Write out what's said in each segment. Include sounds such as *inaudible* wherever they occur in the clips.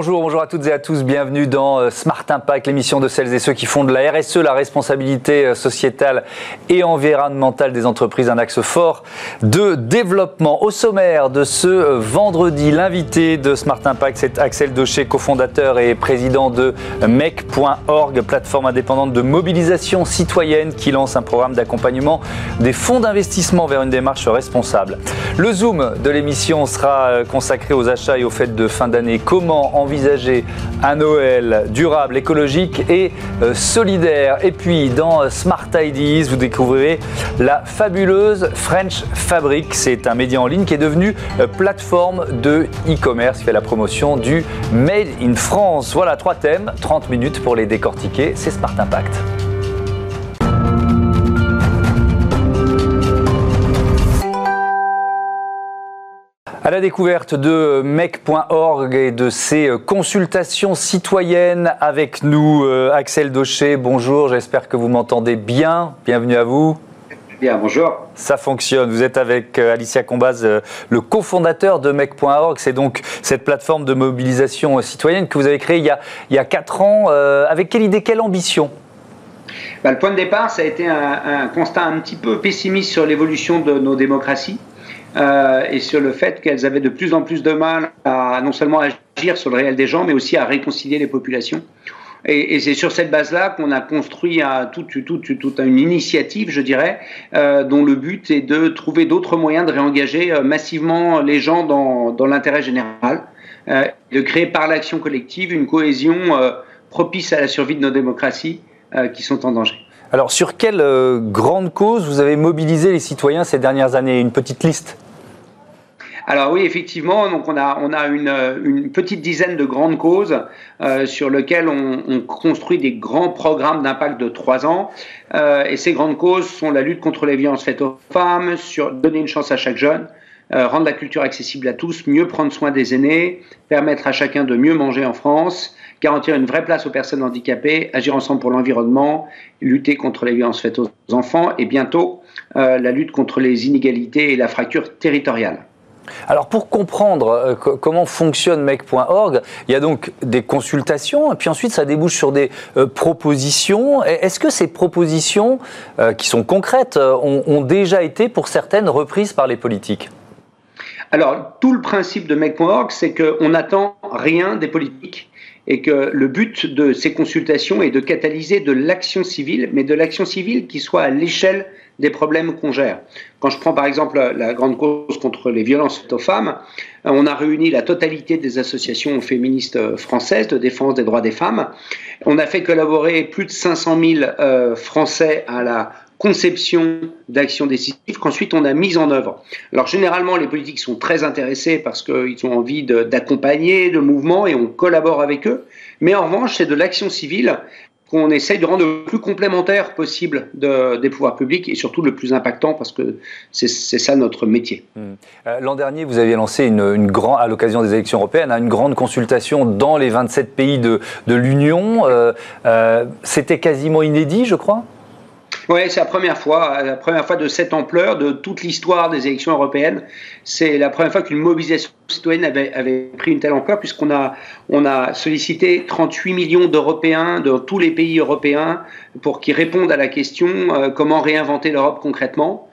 Bonjour, bonjour à toutes et à tous. Bienvenue dans euh, Smart Impact, l'émission de celles et ceux qui font de la RSE, la responsabilité euh, sociétale et environnementale des entreprises, un axe fort de développement. Au sommaire de ce euh, vendredi, l'invité de Smart Impact, c'est Axel Docher, cofondateur et président de MEC.org, plateforme indépendante de mobilisation citoyenne qui lance un programme d'accompagnement des fonds d'investissement vers une démarche responsable. Le zoom de l'émission sera consacré aux achats et aux fêtes de fin d'année. Comment envisager un Noël durable, écologique et euh, solidaire. Et puis dans Smart Ideas, vous découvrirez la fabuleuse French Fabric. C'est un média en ligne qui est devenu euh, plateforme de e-commerce qui fait la promotion du Made in France. Voilà trois thèmes, 30 minutes pour les décortiquer. C'est Smart Impact. À la découverte de mec.org et de ses consultations citoyennes avec nous, euh, Axel Docher. Bonjour, j'espère que vous m'entendez bien. Bienvenue à vous. Bien, bonjour. Ça fonctionne. Vous êtes avec euh, Alicia Combaz, euh, le cofondateur de mec.org. C'est donc cette plateforme de mobilisation citoyenne que vous avez créée il y a, il y 4 ans. avec quelle idée, quelle ambition? Bah, Le point de départ, ça a été un constat un petit peu pessimiste sur l'évolution de nos démocraties. Euh, et sur le fait qu'elles avaient de plus en plus de mal à non seulement agir sur le réel des gens, mais aussi à réconcilier les populations. Et, et c'est sur cette base-là qu'on a construit toute, toute, toute, une initiative, je dirais, euh, dont le but est de trouver d'autres moyens de réengager euh, massivement les gens dans, dans l'intérêt général, euh, de créer par l'action collective une cohésion euh, propice à la survie de nos démocraties qui sont en danger. Alors, sur quelle euh, grande cause vous avez mobilisé les citoyens ces dernières années? Une petite liste alors oui, effectivement, donc on a, on a une, petite dizaine de grandes causes euh, sur lesquelles on, on, construit des grands programmes d'impact de trois ans. Euh, et ces grandes causes sont la lutte contre les violences faites aux femmes, sur donner une chance à chaque jeune, euh, rendre la culture accessible à tous, mieux prendre soin des aînés, permettre à chacun de mieux manger en France, garantir une vraie place aux personnes handicapées, agir ensemble pour l'environnement, lutter contre les violences faites aux enfants et bientôt euh, la lutte contre les inégalités et la fracture territoriale. Alors pour comprendre euh, comment fonctionne mec.org, il y a donc des consultations et puis ensuite ça débouche sur des euh, propositions. Est-ce que ces propositions qui sont concrètes ont, ont déjà été pour certaines reprises par les politiques? Alors, tout le principe de Mec.org, c'est qu'on n'attend rien des politiques et que le but de ces consultations est de catalyser de l'action civile, mais de l'action civile qui soit à l'échelle des problèmes qu'on gère. Quand je prends par exemple la grande cause contre les violences faites aux femmes, on a réuni la totalité des associations féministes françaises de défense des droits des femmes. On a fait collaborer plus de 500 000 euh, Français à la conception d'actions décisives qu'ensuite on a mise en œuvre. Alors généralement, les politiques sont très intéressés parce qu'ils ont envie d'accompagner de, mouvements et on collabore avec eux. Mais en revanche, c'est de l'action civile qu'on essaye de rendre le plus complémentaire possible de, des pouvoirs publics et surtout le plus impactant parce que c'est ça notre métier. Mmh. Euh, l'an dernier, vous aviez lancé une, une à l'occasion des élections européennes, hein, une grande consultation dans les 27 pays de, de l'Union. Euh, euh, C'était quasiment inédit, je crois? Oui, c'est la première fois, la première fois de cette ampleur de toute l'histoire des élections européennes. C'est la première fois qu'une mobilisation citoyenne avait, pris une telle ampleur, puisqu'on a, on a sollicité 38 millions d'Européens de tous les pays européens pour qu'ils répondent à la question euh, comment réinventer l'Europe concrètement.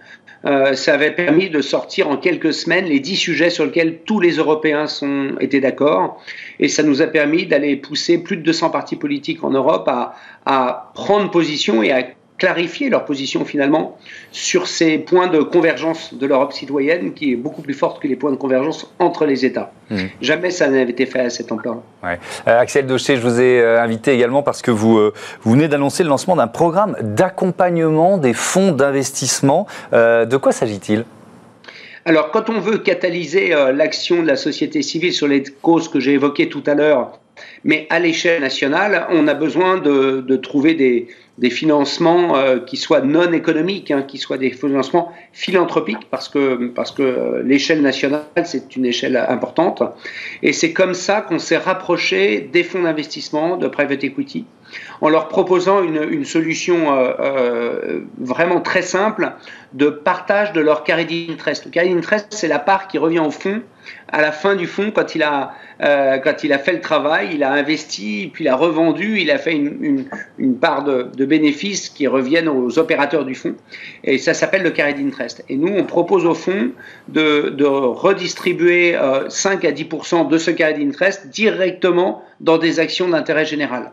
Euh, ça avait permis de sortir en quelques semaines les dix sujets sur lesquels tous les Européens sont, étaient d'accord. Et ça nous a permis d'aller pousser plus de 200 partis politiques en Europe à, à prendre position et à clarifier leur position finalement sur ces points de convergence de l'Europe citoyenne qui est beaucoup plus forte que les points de convergence entre les États. Mmh. Jamais ça n'avait été fait à cette ampleur. Ouais. Euh, Axel Docher, je vous ai euh, invité également parce que vous, euh, vous venez d'annoncer le lancement d'un programme d'accompagnement des fonds d'investissement. De quoi s'agit-il? Alors, quand on veut catalyser l'action de la société civile sur les causes que j'ai évoquées tout à l'heure, mais à l'échelle nationale, on a besoin de, de trouver des, des financements euh, qui soient non économiques, hein, qui soient des financements philanthropiques, parce que, parce que euh, l'échelle nationale, c'est une échelle importante. Et c'est comme ça qu'on s'est rapproché des fonds d'investissement, de private equity, en leur proposant une, solution vraiment très simple de partage de leur carry interest. Le carry interest, c'est la part qui revient au fond à la fin du fond, quand il a, euh, quand il a fait le travail, il a investi, puis il a revendu, il a fait une, une, part de, bénéfices qui reviennent aux opérateurs du fonds. Et ça s'appelle le carry interest. Et nous, on propose au fond de, redistribuer euh, 5 à 10 de ce carry interest directement dans des actions d'intérêt général.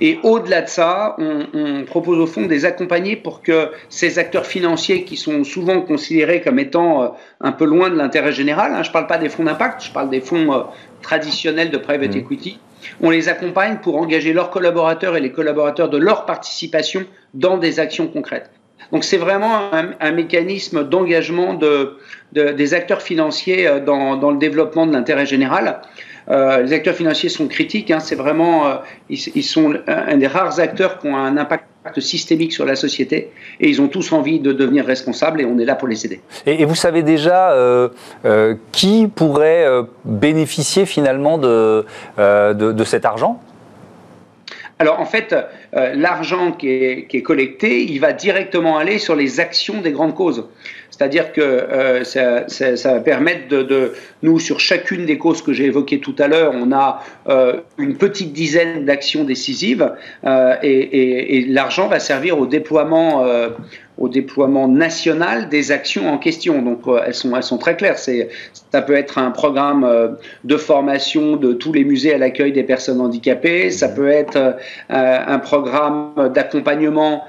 Et au-delà de ça, on, propose au fond des accompagner pour que ces acteurs financiers qui sont souvent considérés comme étant euh, un peu loin de l'intérêt général, hein, je ne parle pas des fonds d'impact, je parle des fonds euh, traditionnels de private mmh. equity, on les accompagne pour engager leurs collaborateurs et les collaborateurs de leur participation dans des actions concrètes. Donc c'est vraiment un, mécanisme d'engagement de, des acteurs financiers euh, dans, dans le développement de l'intérêt général. Euh, les acteurs financiers sont critiques. Hein, c'est vraiment, euh, ils, sont un, des rares acteurs qui ont un impact systémique sur la société et ils ont tous envie de devenir responsables et on est là pour les aider. Et, vous savez déjà euh, qui pourrait bénéficier finalement de, de, cet argent? Alors en fait, l'argent qui est, qui est, collecté, il va directement aller sur les actions des grandes causes. C'est-à-dire que euh, ça, va permettre de, nous, sur chacune des causes que j'ai évoquées tout à l'heure, on a euh, une petite dizaine d'actions décisives euh, et, l'argent va servir au déploiement au déploiement national des actions en question. Donc elles sont, elles sont très claires. C'est, ça peut être un programme de formation de tous les musées à l'accueil des personnes handicapées. Ça peut être un programme d'accompagnement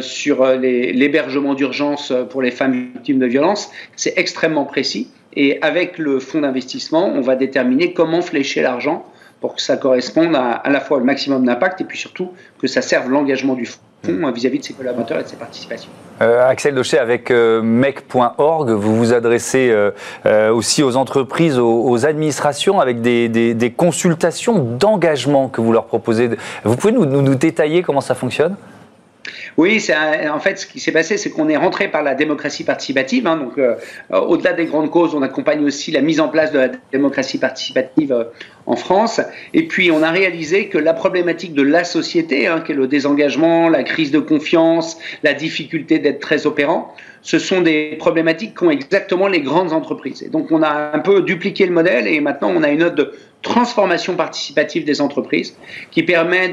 sur l'hébergement d'urgence pour les femmes de violence, c'est extrêmement précis. Et avec le fonds d'investissement, on va déterminer comment flécher l'argent pour que ça corresponde à, à la fois le maximum d'impact et puis surtout que ça serve l'engagement du fonds vis-à-vis de ses collaborateurs et de ses participations. Euh, Axel Dochet, avec euh, mec.org, vous vous adressez euh, aussi aux entreprises, aux, administrations, avec des, consultations d'engagement que vous leur proposez. Vous pouvez nous détailler comment ça fonctionne? Oui, en fait, ce qui s'est passé, c'est qu'on est rentré par la démocratie participative. Hein, donc, euh, au-delà des grandes causes, on accompagne aussi la mise en place de la démocratie participative euh, en France. Et puis, on a réalisé que la problématique de la société, hein, qui est le désengagement, la crise de confiance, la difficulté d'être très opérant, ce sont des problématiques qu'ont exactement les grandes entreprises. Et donc, on a un peu dupliqué le modèle et maintenant, on a une note de transformation participative des entreprises qui permet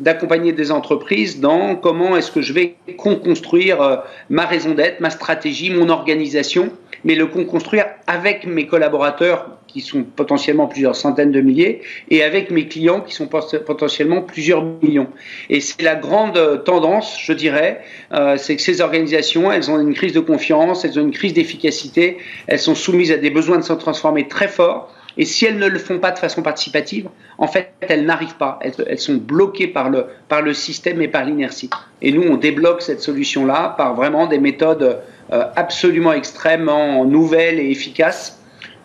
d'accompagner des entreprises dans comment est-ce que je vais construire euh, ma raison d'être, ma stratégie, mon organisation, mais le construire avec mes collaborateurs qui sont potentiellement plusieurs centaines de milliers, et avec mes clients qui sont potentiellement plusieurs millions. Et c'est la grande tendance, je dirais, euh, c'est que ces organisations, elles ont une crise de confiance, elles ont une crise d'efficacité, elles sont soumises à des besoins de se transformer très forts. Et si elles ne le font pas de façon participative, en fait, elles n'arrivent pas. Elles, sont bloquées par le, par le système et par l'inertie. Et nous, on débloque cette solution-là par vraiment des méthodes euh, absolument extrêmement nouvelles et efficaces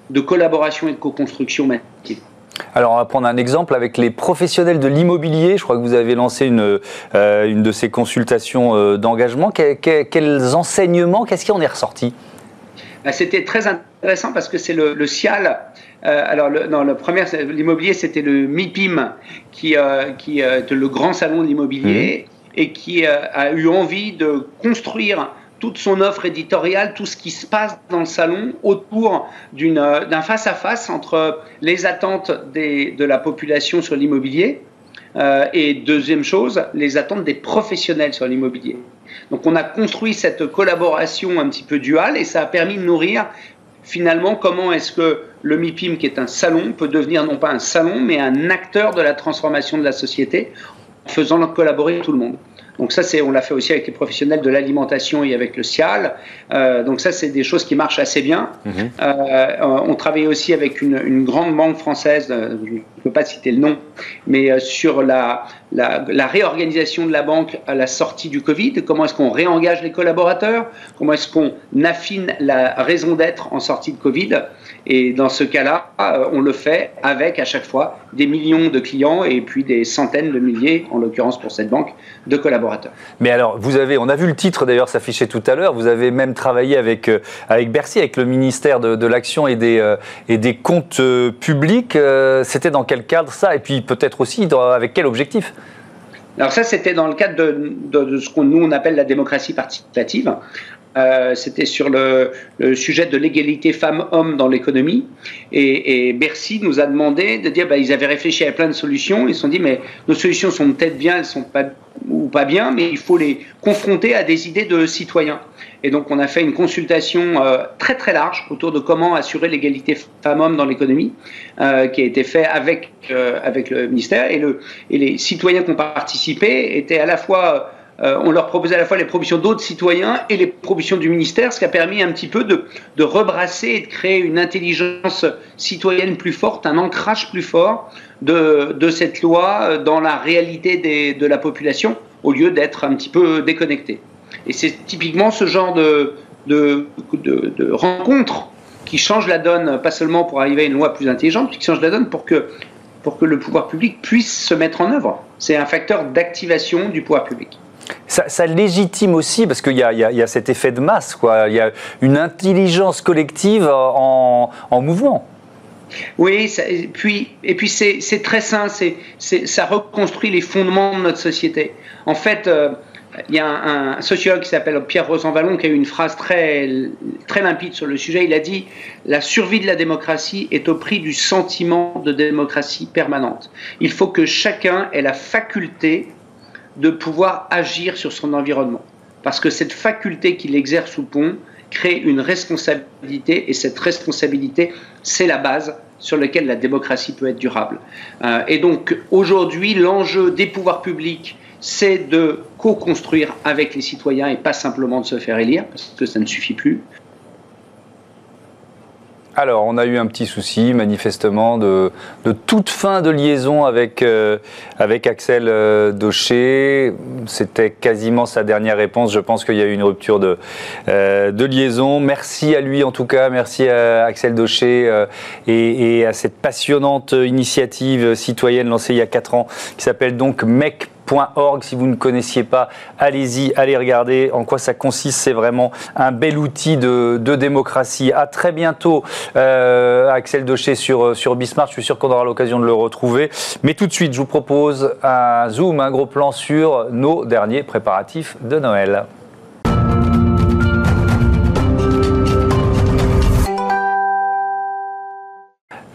de collaboration et de co-construction massive. Alors, on va prendre un exemple avec les professionnels de l'immobilier. Je crois que vous avez lancé une, euh, une de ces consultations euh, d'engagement. quels enseignements, qu'est-ce qui en est ressorti? Bah, C'était très intéressant parce que c'est le, le, CIAL. Euh, alors, le, non, le premier, l'immobilier, c'était le MIPIM, qui, qui est le grand salon de l'immobilier, mmh. et qui a eu envie de construire toute son offre éditoriale, tout ce qui se passe dans le salon autour euh, d'un face-à-face entre les attentes de la population sur l'immobilier euh, et deuxième chose, les attentes des professionnels sur l'immobilier. Donc on a construit cette collaboration un petit peu duale et ça a permis de nourrir finalement comment est-ce que le MIPIM, qui est un salon, peut devenir non pas un salon, mais un acteur de la transformation de la société en faisant collaborer tout le monde. Donc ça, c'est, on l'a fait aussi avec les professionnels de l'alimentation et avec le CIAL. Euh, donc ça, c'est des choses qui marchent assez bien. Mhm. Euh, on travaille aussi avec une, une grande banque française, euh, je ne peux pas citer le nom, mais euh, sur la, la, la, réorganisation de la banque à la sortie du Covid. Comment est-ce qu'on réengage les collaborateurs? Comment est-ce qu'on affine la raison d'être en sortie de Covid? Et dans ce cas-là, on le fait avec à chaque fois des millions de clients et puis des centaines de milliers, en l'occurrence pour cette banque, de collaborateurs. Mais alors, vous avez, on a vu le titre d'ailleurs s'afficher tout à l'heure, vous avez même travaillé avec, euh, avec Bercy, avec le ministère de, l'Action et, des, euh, et des comptes euh, publics. C'était dans quel cadre ça? Et puis peut-être aussi avec quel objectif? Alors ça, c'était dans le cadre de, de ce qu'on nous on appelle la démocratie participative. Euh, c'était sur le, sujet de l'égalité femmes-hommes dans l'économie. Et, Bercy nous a demandé de dire, bah, ils avaient réfléchi à plein de solutions. Ils se sont dit, mais nos solutions sont peut-être bien, elles sont pas ou pas bien, mais il faut les confronter à des idées de citoyens. Et donc, on a fait une consultation euh, très très large autour de comment assurer l'égalité femmes-hommes dans l'économie, euh, qui a été fait avec avec le ministère. Et, le, et les citoyens qui ont participé étaient à la fois euh, on leur proposait à la fois les propositions d'autres citoyens et les propositions du ministère, ce qui a permis un petit peu de, rebrasser et de créer une intelligence citoyenne plus forte, un ancrage plus fort de, cette loi dans la réalité de la population, au lieu d'être un petit peu déconnecté. Et c'est typiquement ce genre de, de, de, rencontre qui change la donne, pas seulement pour arriver à une loi plus intelligente, mais qui change la donne pour que, pour que le pouvoir public puisse se mettre en œuvre. C'est un facteur d'activation du pouvoir public. Ça, légitime aussi, parce qu'il y, a cet effet de masse, quoi. il y a une intelligence collective en, mouvement. Oui, puis, et puis c'est très sain, ça reconstruit les fondements de notre société. En fait, euh, il y a un, sociologue qui s'appelle Pierre Rosanvallon qui a eu une phrase très limpide sur le sujet. Il a dit La survie de la démocratie est au prix du sentiment de démocratie permanente. Il faut que chacun ait la faculté de pouvoir agir sur son environnement. Parce que cette faculté qu'il exerce au pont crée une responsabilité et cette responsabilité, c'est la base sur laquelle la démocratie peut être durable. Euh, et donc aujourd'hui, l'enjeu des pouvoirs publics, c'est de co-construire avec les citoyens et pas simplement de se faire élire, parce que ça ne suffit plus. Alors, on a eu un petit souci, manifestement, de, toute fin de liaison avec, euh, Axel euh. C'était quasiment sa dernière réponse. Je pense qu'il y a eu une rupture de, euh, liaison. Merci à lui, en tout cas. Merci à Axel Daucher et, et, à cette passionnante initiative citoyenne lancée il y a 4 ans qui s'appelle donc MEC si vous ne connaissiez pas, allez-y, allez regarder en quoi ça consiste. C'est vraiment un bel outil de, démocratie. À très bientôt, euh, Axel Docher sur, sur Bismarck. Je suis sûr qu'on aura l'occasion de le retrouver. Mais tout de suite, je vous propose un zoom, un gros plan sur nos derniers préparatifs de Noël.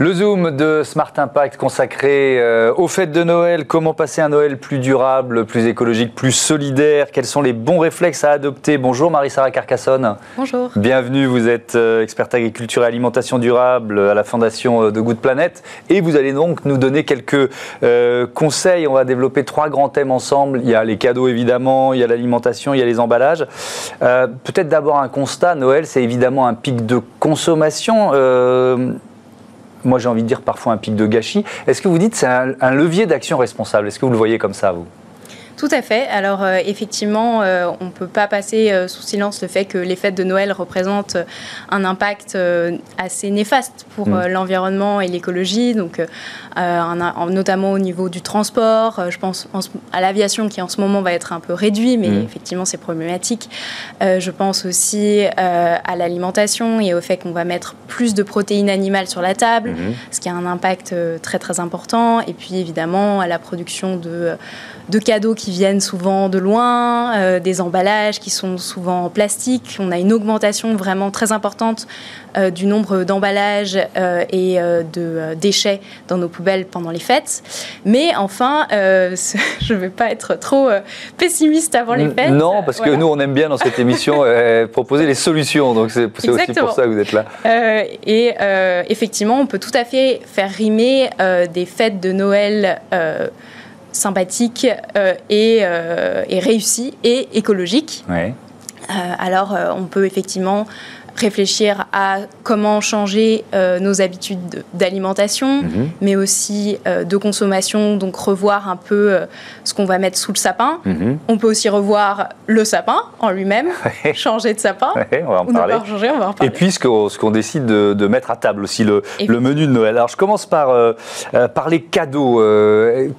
Le Zoom de Smart Impact consacré euh, aux fêtes de Noël, comment passer un Noël plus durable, plus écologique, plus solidaire, quels sont les bons réflexes à adopter? Bonjour Marie-Sarah Carcassonne. Bonjour. Bienvenue, vous êtes euh, experte agriculture et alimentation durable à la fondation euh, de Good Planet et vous allez donc nous donner quelques conseils. On va développer trois grands thèmes ensemble. Il y a les cadeaux évidemment, il y a l'alimentation, il y a les emballages. Peut-être d'abord un constat, Noël c'est évidemment un pic de consommation moi j'ai envie de dire parfois un pic de gâchis. Est-ce que vous dites c'est un, levier d'action responsable? Est-ce que vous le voyez comme ça, vous? Tout à fait. Alors euh, effectivement, euh, on ne peut pas passer euh, sous silence le fait que les fêtes de Noël représentent un impact assez néfaste pour mm. l'environnement et l'écologie, donc notamment au niveau du transport. je pense à l'aviation qui en ce moment va être un peu réduit, mais mm. effectivement c'est problématique. je pense aussi à l'alimentation et au fait qu'on va mettre plus de protéines animales sur la table, mm-hmm. ce qui a un impact très très important. Et puis évidemment à la production de de cadeaux qui viennent souvent de loin, euh, des emballages qui sont souvent en plastique. On a une augmentation vraiment très importante euh, du nombre d'emballages euh, et de déchets dans nos poubelles pendant les fêtes. Mais enfin, *laughs* je ne vais pas être trop pessimiste avant les fêtes. Non, parce que nous, on aime bien dans cette émission *laughs* proposer les solutions. Donc c'est aussi pour ça que vous êtes là. et effectivement, on peut tout à fait faire rimer des fêtes de Noël sympathique euh, et, euh, et, réussi et écologique. Euh, alors, on peut effectivement réfléchir à comment changer euh, nos habitudes d'alimentation, mhm. mais aussi euh, de consommation, donc revoir un peu euh, ce qu'on va mettre sous le sapin. Mhm. On peut aussi revoir le sapin en lui-même, *laughs* changer de sapin. on va en parler. changer, on va en parler. Et puis ce qu'on décide de, mettre à table aussi, le, le, menu de Noël. Alors je commence par, par les cadeaux.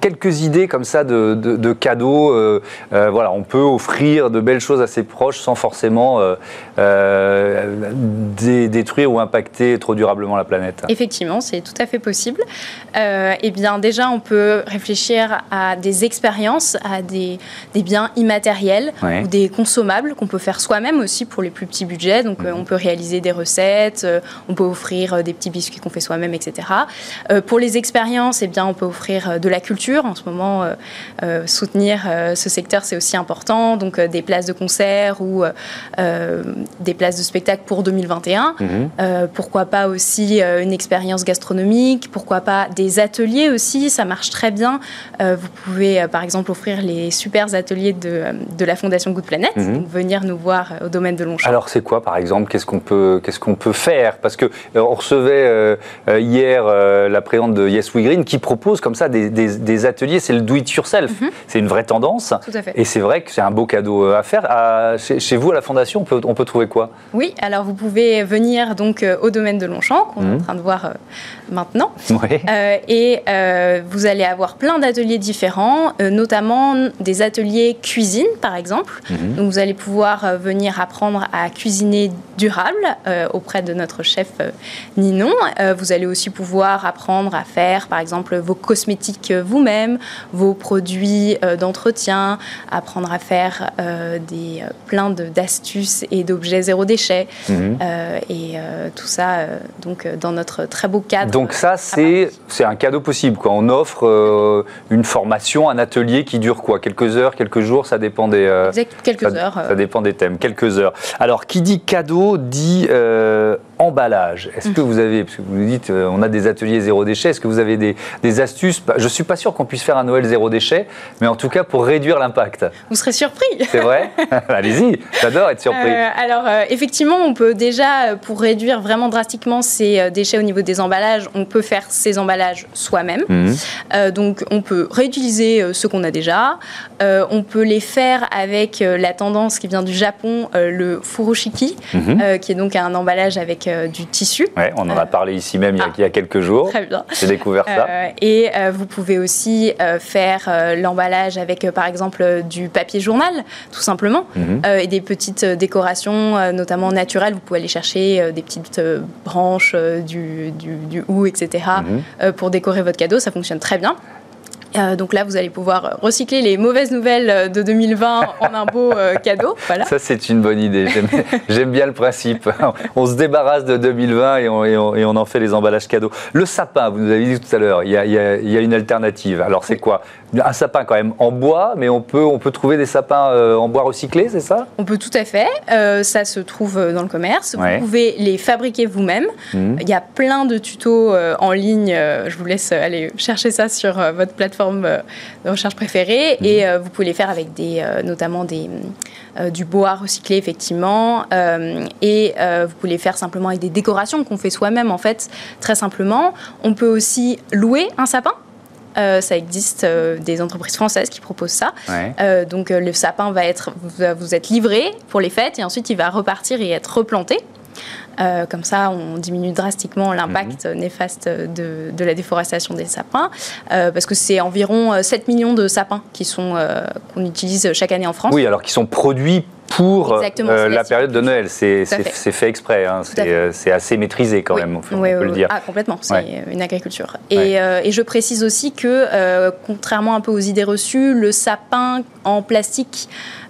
quelques idées comme ça de, de cadeaux. voilà, on peut offrir de belles choses à ses proches sans forcément détruire ou impacter trop durablement la planète Effectivement, c'est tout à fait possible. Euh, eh bien, déjà, on peut réfléchir à des expériences, à des, des biens immatériels ou des consommables qu'on peut faire soi-même aussi pour les plus petits budgets. Donc, euh, mhm. on peut réaliser des recettes, euh, on peut offrir des petits biscuits qu'on fait soi-même, etc. pour les expériences, eh bien, on peut offrir de la culture. En ce moment, soutenir ce secteur, c'est aussi important. Donc, des places de concert ou des places de spectacle pour 2021. Mhm. pourquoi pas aussi une expérience gastronomique Pourquoi pas des ateliers aussi Ça marche très bien. vous pouvez, par exemple, offrir les super ateliers de, de la Fondation Good Planet, mhm. venir nous voir au domaine de Longchamp. Alors, c'est quoi, par exemple Qu'est-ce qu'on peut, qu'est-ce qu'on peut faire? Parce que on recevait hier la présidente de Yes We Green qui propose comme ça des, des, ateliers. C'est le do it yourself. Mhm. C'est une vraie tendance. Tout à fait. Et c'est vrai que c'est un beau cadeau à faire. chez, vous, à la Fondation, on peut, on peut trouver quoi? Oui, alors vous pouvez venir donc au domaine de Longchamp, qu'on est en mhm. train de voir maintenant. Euh, et euh, vous allez avoir plein d'ateliers différents, euh, notamment des ateliers cuisine, par exemple. Mhm. Donc vous allez pouvoir venir apprendre à cuisiner durable auprès de notre chef Ninon. vous allez aussi pouvoir apprendre à faire, par exemple, vos cosmétiques vous-même, vos produits d'entretien, apprendre à faire des plein d'astuces et d'objets zéro déchet. Mhm. et tout ça, donc, dans notre très beau cadre donc ça, c'est un cadeau possible. Quoi. On offre euh, une formation, un atelier qui dure quoi? Quelques heures, quelques jours, ça dépend des... Euh, quelques heures. Ça dépend des thèmes, quelques heures. Alors, qui dit cadeau dit euh, emballage. Est-ce que vous avez, parce que vous nous dites, on a des ateliers zéro déchet, est-ce que vous avez des, astuces? Je ne suis pas sûr qu'on puisse faire un Noël zéro déchet, mais en tout cas pour réduire l'impact. Vous serez surpris. C'est vrai? *laughs* Allez-y, j'adore être surpris. alors, effectivement, on peut déjà, pour réduire vraiment drastiquement ces déchets au niveau des emballages, on peut faire ces emballages soi-même. Mhm. Euh, donc, on peut réutiliser euh, ce qu'on a déjà. Euh, on peut les faire avec la tendance qui vient du Japon, le furoshiki, mhm. qui est donc un emballage avec du tissu. Ouais, on en a parlé ici même il, y a, quelques jours. Très bien. J'ai découvert ça. et vous pouvez aussi faire l'emballage avec, par exemple, du papier journal, tout simplement, mhm. et des petites décorations, notamment naturelles. Vous pouvez aller chercher des petites branches, du, du, du etc., mhm. euh, pour décorer votre cadeau. Ça fonctionne très bien. Euh, donc là, vous allez pouvoir recycler les mauvaises nouvelles euh, de 2020 en un beau cadeau. Voilà. Ça, c'est une bonne idée. J'aime *laughs* bien le principe. *laughs* On se débarrasse de 2020 et on, et, on, en fait les emballages cadeaux. Le sapin, vous nous avez dit tout à l'heure, il, il, y a une alternative. Alors, c'est quoi? Un sapin quand même en bois, mais on peut, on peut trouver des sapins euh, en bois recyclé, c'est ça? On peut tout à fait. Euh, ça se trouve euh, dans le commerce. Vous pouvez les fabriquer vous-même. Mmh. Il y a plein de tutos en ligne. je vous laisse aller chercher ça sur votre plateforme de recherche préférée. Mmh. Et vous pouvez les faire avec des, notamment des, du bois recyclé, effectivement. et vous pouvez les faire simplement avec des décorations qu'on fait soi-même, en fait, très simplement. On peut aussi louer un sapin. Euh, ça existe euh, des entreprises françaises qui proposent ça. Euh, donc le sapin va être, vous êtes livré pour les fêtes et ensuite il va repartir et être replanté. Comme ça, on diminue drastiquement l'impact mhm. néfaste de, de, la déforestation des sapins, parce que c'est environ 7 millions de sapins qui sont qu'on utilise chaque année en France. Oui, alors qui sont produits pour euh, la période de Noël. C'est fait. exprès, hein. euh, c'est assez maîtrisé quand même, on peut le dire. Ah, complètement, c'est une agriculture. Et, euh, et, je précise aussi que, contrairement un peu aux idées reçues, le sapin en plastique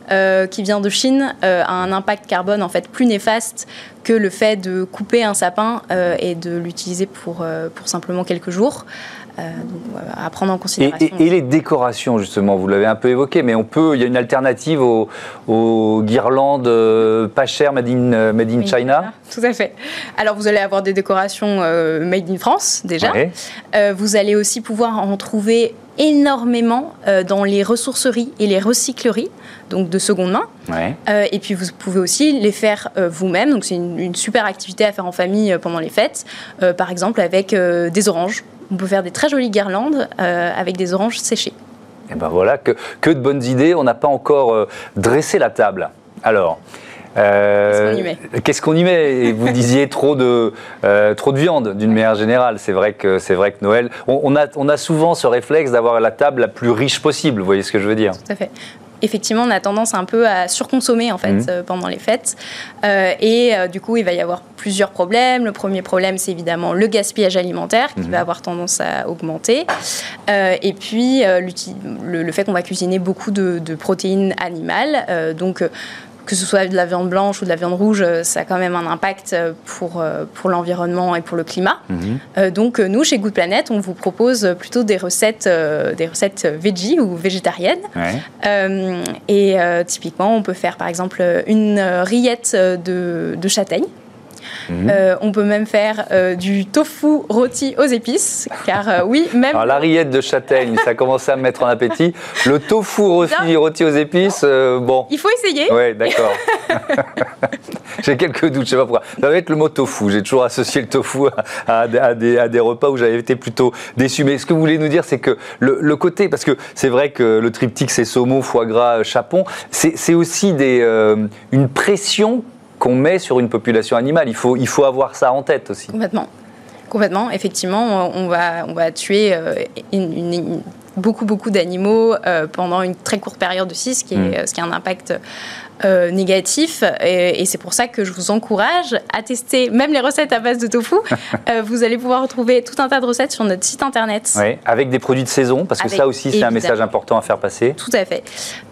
qui vient de Chine a un impact carbone en fait plus néfaste que le fait de couper un sapin et de l'utiliser pour, pour simplement quelques jours. Euh, à prendre en considération. Et, les décorations, justement, vous l'avez un peu évoqué, mais on peut, il y a une alternative aux, guirlandes euh, pas chères made in, euh, made in China Tout à fait. Alors, vous allez avoir des décorations made in France, déjà. vous allez aussi pouvoir en trouver énormément dans les ressourceries et les recycleries, donc de seconde main. et puis vous pouvez aussi les faire vous-même, donc c'est une, une, super activité à faire en famille pendant les fêtes, par exemple avec des oranges on peut faire des très jolies guirlandes euh, avec des oranges séchées. Et ben voilà, que, que de bonnes idées. On n'a pas encore euh, dressé la table. Alors. Euh, qu'est-ce qu'on y met? Vous disiez trop de, trop de viande d'une manière générale. C'est vrai que, c'est vrai que Noël, on, a, on a souvent ce réflexe d'avoir la table la plus riche possible. Vous voyez ce que je veux dire? Tout à fait effectivement, on a tendance un peu à surconsommer en fait mhm. euh, pendant les fêtes. Euh, et euh, du coup, il va y avoir plusieurs problèmes. Le premier problème, c'est évidemment le gaspillage alimentaire qui mhm. va avoir tendance à augmenter. et puis, le, fait qu'on va cuisiner beaucoup de, de protéines animales. donc, que ce soit de la viande blanche ou de la viande rouge, euh, ça a quand même un impact euh, pour, euh, pour l'environnement et pour le climat. Mhm. donc nous, chez Good Planet, on vous propose plutôt des recettes, des recettes veggie ou végétariennes. et typiquement, on peut faire par exemple une rillette de, de châtaigne. Mhm. Euh, on peut même faire euh, du tofu rôti aux épices, car euh, oui, même. Alors la rillette de châtaigne, ça commence à me mettre en appétit. Le tofu rôti, rôti aux épices, bon. Il faut essayer. Oui, d'accord. *laughs* J'ai quelques doutes, je sais pas pourquoi. Ça va être le mot tofu. J'ai toujours associé le tofu à, des, repas où j'avais été plutôt déçu. Mais ce que vous voulez nous dire, c'est que le, côté, parce que c'est vrai que le triptyque, c'est saumon, foie gras, chapon, c'est aussi des, une pression qu'on met sur une population animale. Il faut, il faut avoir ça en tête aussi. Complètement. Complètement. Effectivement, on va, on va tuer euh, beaucoup, beaucoup d'animaux euh, pendant une très courte période aussi, ce qui, est, mm. ce qui a un impact euh, négatif. Et, c'est pour ça que je vous encourage à tester même les recettes à base de tofu. *laughs* vous allez pouvoir retrouver tout un tas de recettes sur notre site internet. Oui, avec des produits de saison, parce que ça aussi, c'est un message important à faire passer. Tout à fait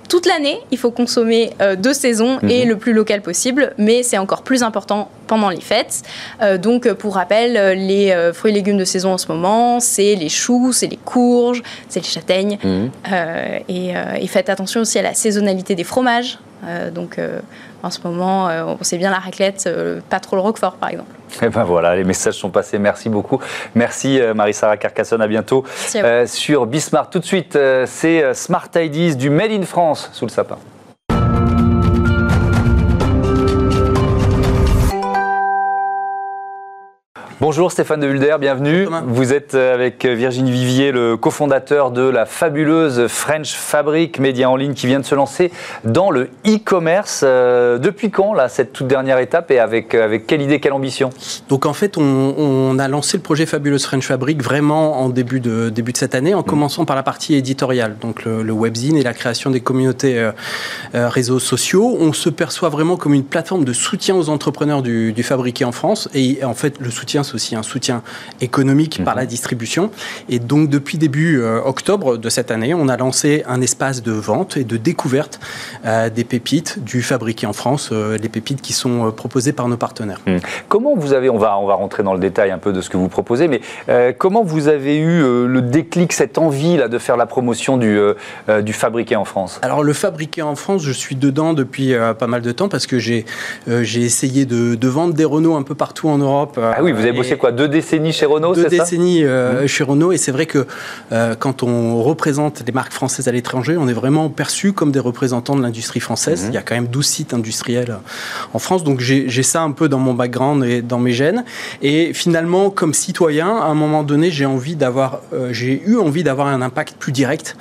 toute l'année, il faut consommer euh, de saison et mhm. le plus local possible, mais c'est encore plus important pendant les fêtes. Euh, donc, pour rappel, euh, les fruits et légumes de saison en ce moment, c'est les choux, c'est les courges, c'est les châtaignes. Mhm. Et, et, faites attention aussi à la saisonnalité des fromages. Donc, en ce moment, on sait bien la raclette, pas trop le roquefort, par exemple. Et eh ben voilà, les messages sont passés. Merci beaucoup. Merci euh, Marie-Sara Carcassonne. À bientôt euh, sur Bismarck. Tout de suite, euh, c'est Smart Ideas du Made in France sous le sapin. Bonjour Stéphane de Hulder, bienvenue. Vous êtes euh, avec Virginie Vivier, le cofondateur de la fabuleuse French Fabric, média en ligne qui vient de se lancer dans le e-commerce. Euh, depuis quand, là, cette toute dernière étape et avec, euh, avec quelle idée, quelle ambition? Donc en fait, on, a lancé le projet Fabuleuse French Fabric vraiment en début de, début de cette année, en mmh. commençant par la partie éditoriale, donc le, webzine et la création des communautés réseaux sociaux. On se perçoit vraiment comme une plateforme de soutien aux entrepreneurs du, du fabriqué en France et en fait, le soutien aussi un soutien économique par mhm. la distribution. Et donc, depuis début euh, octobre de cette année, on a lancé un espace de vente et de découverte euh, des pépites du fabriqué en France, euh, les pépites qui sont proposées par nos partenaires. Mhm. Comment vous avez, on va, on va rentrer dans le détail un peu de ce que vous proposez, mais comment vous avez eu le déclic, cette envie là de faire la promotion du, du fabriqué en France? Alors, le fabriqué en France, je suis dedans depuis pas mal de temps parce que j'ai j'ai essayé de, de, vendre des Renault un peu partout en Europe. ah oui, vous avez bossé quoi Deux décennies chez Renault, Deux décennies euh, mmh. chez Renault, et c'est vrai que euh, quand on représente les marques françaises à l'étranger, on est vraiment perçu comme des représentants de l'industrie française. Mmh. Il y a quand même 12 sites industriels en France, donc j'ai ça un peu dans mon background et dans mes gènes. Et finalement, comme citoyen, à un moment donné, j'ai envie d'avoir, euh, j'ai eu envie d'avoir un impact plus direct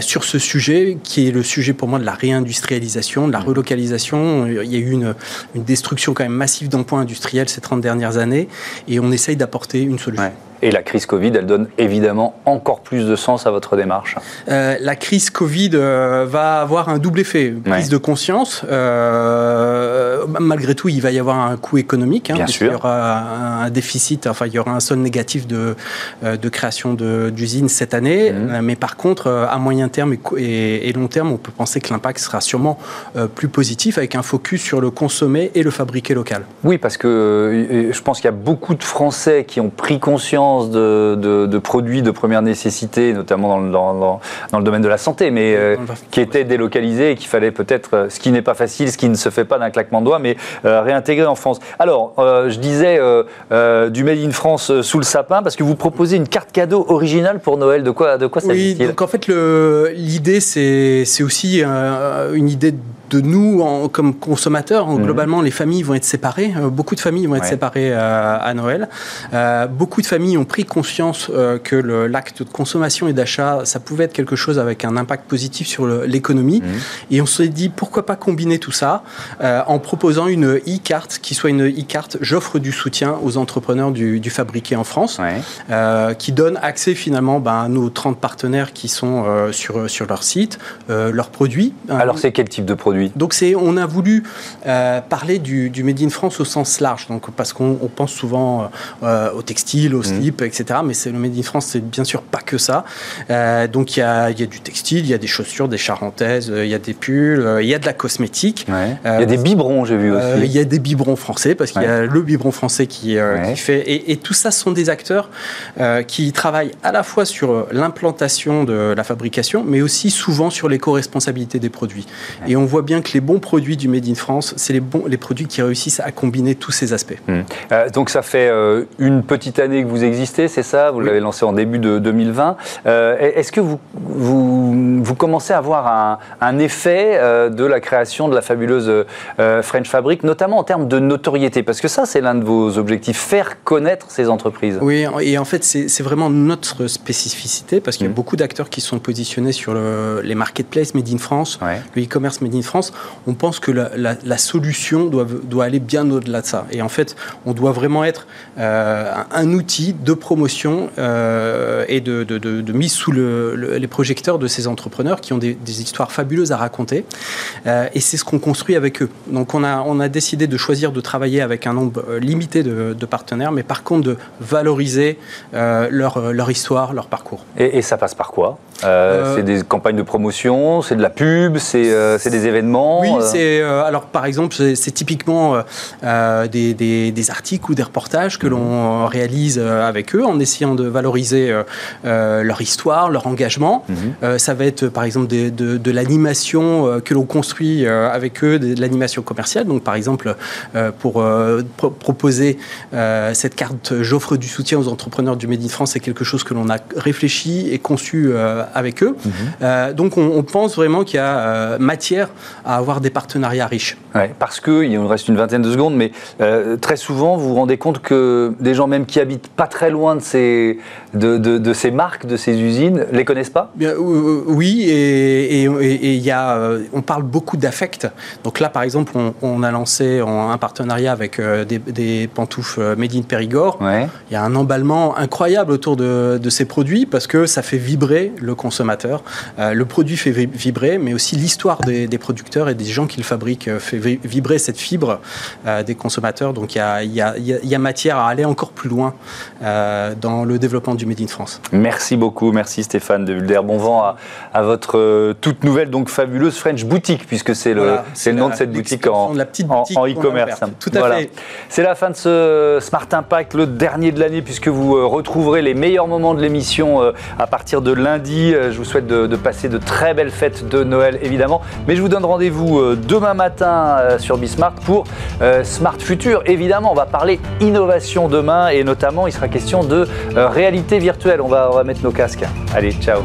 sur ce sujet, qui est le sujet pour moi de la réindustrialisation, de la mmh. relocalisation. Il y a eu une, une destruction quand même massive d'emplois industriels ces 30 dernières années et on essaye d'apporter une solution. Et la crise Covid, elle donne évidemment encore plus de sens à votre démarche. Euh, la crise Covid euh, va avoir un double effet. Prise de conscience. Euh, malgré tout, il va y avoir un coût économique. Hein, Bien sûr. Il y aura un déficit, enfin, il y aura un solde négatif de, de création d'usines cette année. Mhm. Mais par contre, à moyen terme et, et, long terme, on peut penser que l'impact sera sûrement plus positif avec un focus sur le consommer et le fabriquer local. Oui, parce que je pense qu'il y a beaucoup de Français qui ont pris conscience de, produits de première nécessité, notamment dans, le domaine de la santé, mais euh, qui étaient délocalisés et qu'il fallait peut-être, euh, ce qui n'est pas facile, ce qui ne se fait pas d'un claquement de doigts, mais euh, réintégrer en France. Alors, je disais du Made in France sous le sapin, parce que vous proposez une carte cadeau originale pour Noël. De quoi, de quoi s'agit-il? Oui, donc en fait, l'idée, c'est aussi une idée de nous en, comme consommateurs. Mhm. Globalement, les familles vont être séparées. beaucoup de familles vont être séparées à Noël. beaucoup de familles ont pris conscience que l'acte de consommation et d'achat, ça pouvait être quelque chose avec un impact positif sur l'économie. Mhm. Et on s'est dit, pourquoi pas combiner tout ça en proposant une e-carte qui soit une e-carte, j'offre du soutien aux entrepreneurs du, fabriqué en France, euh, qui donne accès finalement ben, à nos 30 partenaires qui sont euh, sur, sur leur site, euh, leurs produits. Alors c'est quel type de produit Donc c'est, on a voulu parler du, du, Made in France au sens large, donc, parce qu'on pense souvent au textile, au mmh. slip, etc. Mais c'est le Made in France, c'est bien sûr pas que ça. donc il y a, y a, du textile, il y a des chaussures, des charentaises, il y a des pulls, il y a de la cosmétique. il y a des biberons, j'ai vu aussi. il y a des biberons français, parce qu'il y a le biberon français qui, qui fait... Et, et, tout ça sont des acteurs euh, qui travaillent à la fois sur l'implantation de la fabrication, mais aussi souvent sur l'éco-responsabilité des produits. Et on voit bien que les bons produits du Made in France, c'est les, bons, les produits qui réussissent à combiner tous ces aspects. Mmh. Euh, donc ça fait euh, une petite année que vous existez, c'est ça? Vous l'avez lancé en début de 2020. Est-ce que vous, vous, vous, commencez à voir un, un effet de la création de la fabuleuse French Fabric, notamment en termes de notoriété? Parce que ça, c'est l'un de vos objectifs, faire connaître ces entreprises. Oui, et en fait, c'est vraiment notre spécificité parce qu'il y a mmh. beaucoup d'acteurs qui sont positionnés sur le, les marketplaces Made in France, le e-commerce Made in France. On pense que la, la, solution doit, doit aller bien au-delà de ça. Et en fait, on doit vraiment être euh, un outil de promotion euh, et de, de, de, mise sous le, les projecteurs de ces entrepreneurs qui ont des, des histoires fabuleuses à raconter. Euh, et c'est ce qu'on construit avec eux. Donc, on a, on a décidé de choisir de travailler avec un nombre limité de, partenaires, mais par contre de valoriser leur, leur, histoire, leur parcours. Et, ça passe par quoi? C'est des campagnes de promotion, c'est de la pub, c'est des événements? Oui, c'est alors par exemple, c'est typiquement des, des, des, articles ou des reportages que l'on réalise avec eux en essayant de valoriser leur histoire, leur engagement. Mhm. ça va être par exemple de, de, l'animation que l'on construit avec eux, de l'animation commerciale. Donc par exemple, pour proposer cette carte J'offre du soutien aux entrepreneurs du Made in France, c'est quelque chose que l'on a réfléchi et conçu euh, avec eux. Mhm. Euh, donc on, pense vraiment qu'il y a euh, matière à avoir des partenariats riches. Ouais, parce qu'il nous reste une vingtaine de secondes, mais très souvent vous vous rendez compte que des gens même qui habitent pas très loin de ces, de, de, ces marques, de ces usines, les connaissent pas? Bien, Oui, et il et, y a, on parle beaucoup d'affect. Donc là par exemple on, a lancé un partenariat avec des, des pantoufles Made in Périgord. Il y a un emballement incroyable autour de, ces produits parce que ça fait vibrer le consommateur. Euh, le produit fait vibrer, mais aussi l'histoire des, producteurs et des gens qui le fabriquent euh, fait vibrer cette fibre euh, des consommateurs. Donc il y, a, matière à aller encore plus loin dans le développement du Made in France. Merci beaucoup, merci Stéphane de Vulder. Bon vent à, votre toute nouvelle, donc fabuleuse French Boutique, puisque c'est le, le nom de cette boutique en e-commerce. Tout à fait. C'est la fin de ce Smart Impact, le dernier de l'année, puisque vous euh, retrouverez les meilleurs moments de l'émission euh, à partir de lundi. Euh, je vous souhaite de, passer de très belles fêtes de Noël, évidemment. Mais je vous donne rendez-vous demain matin sur Bismart pour Smart Future. Évidemment, on va parler innovation demain et notamment, il sera question de réalité virtuelle. On va, on va mettre nos casques. Allez, ciao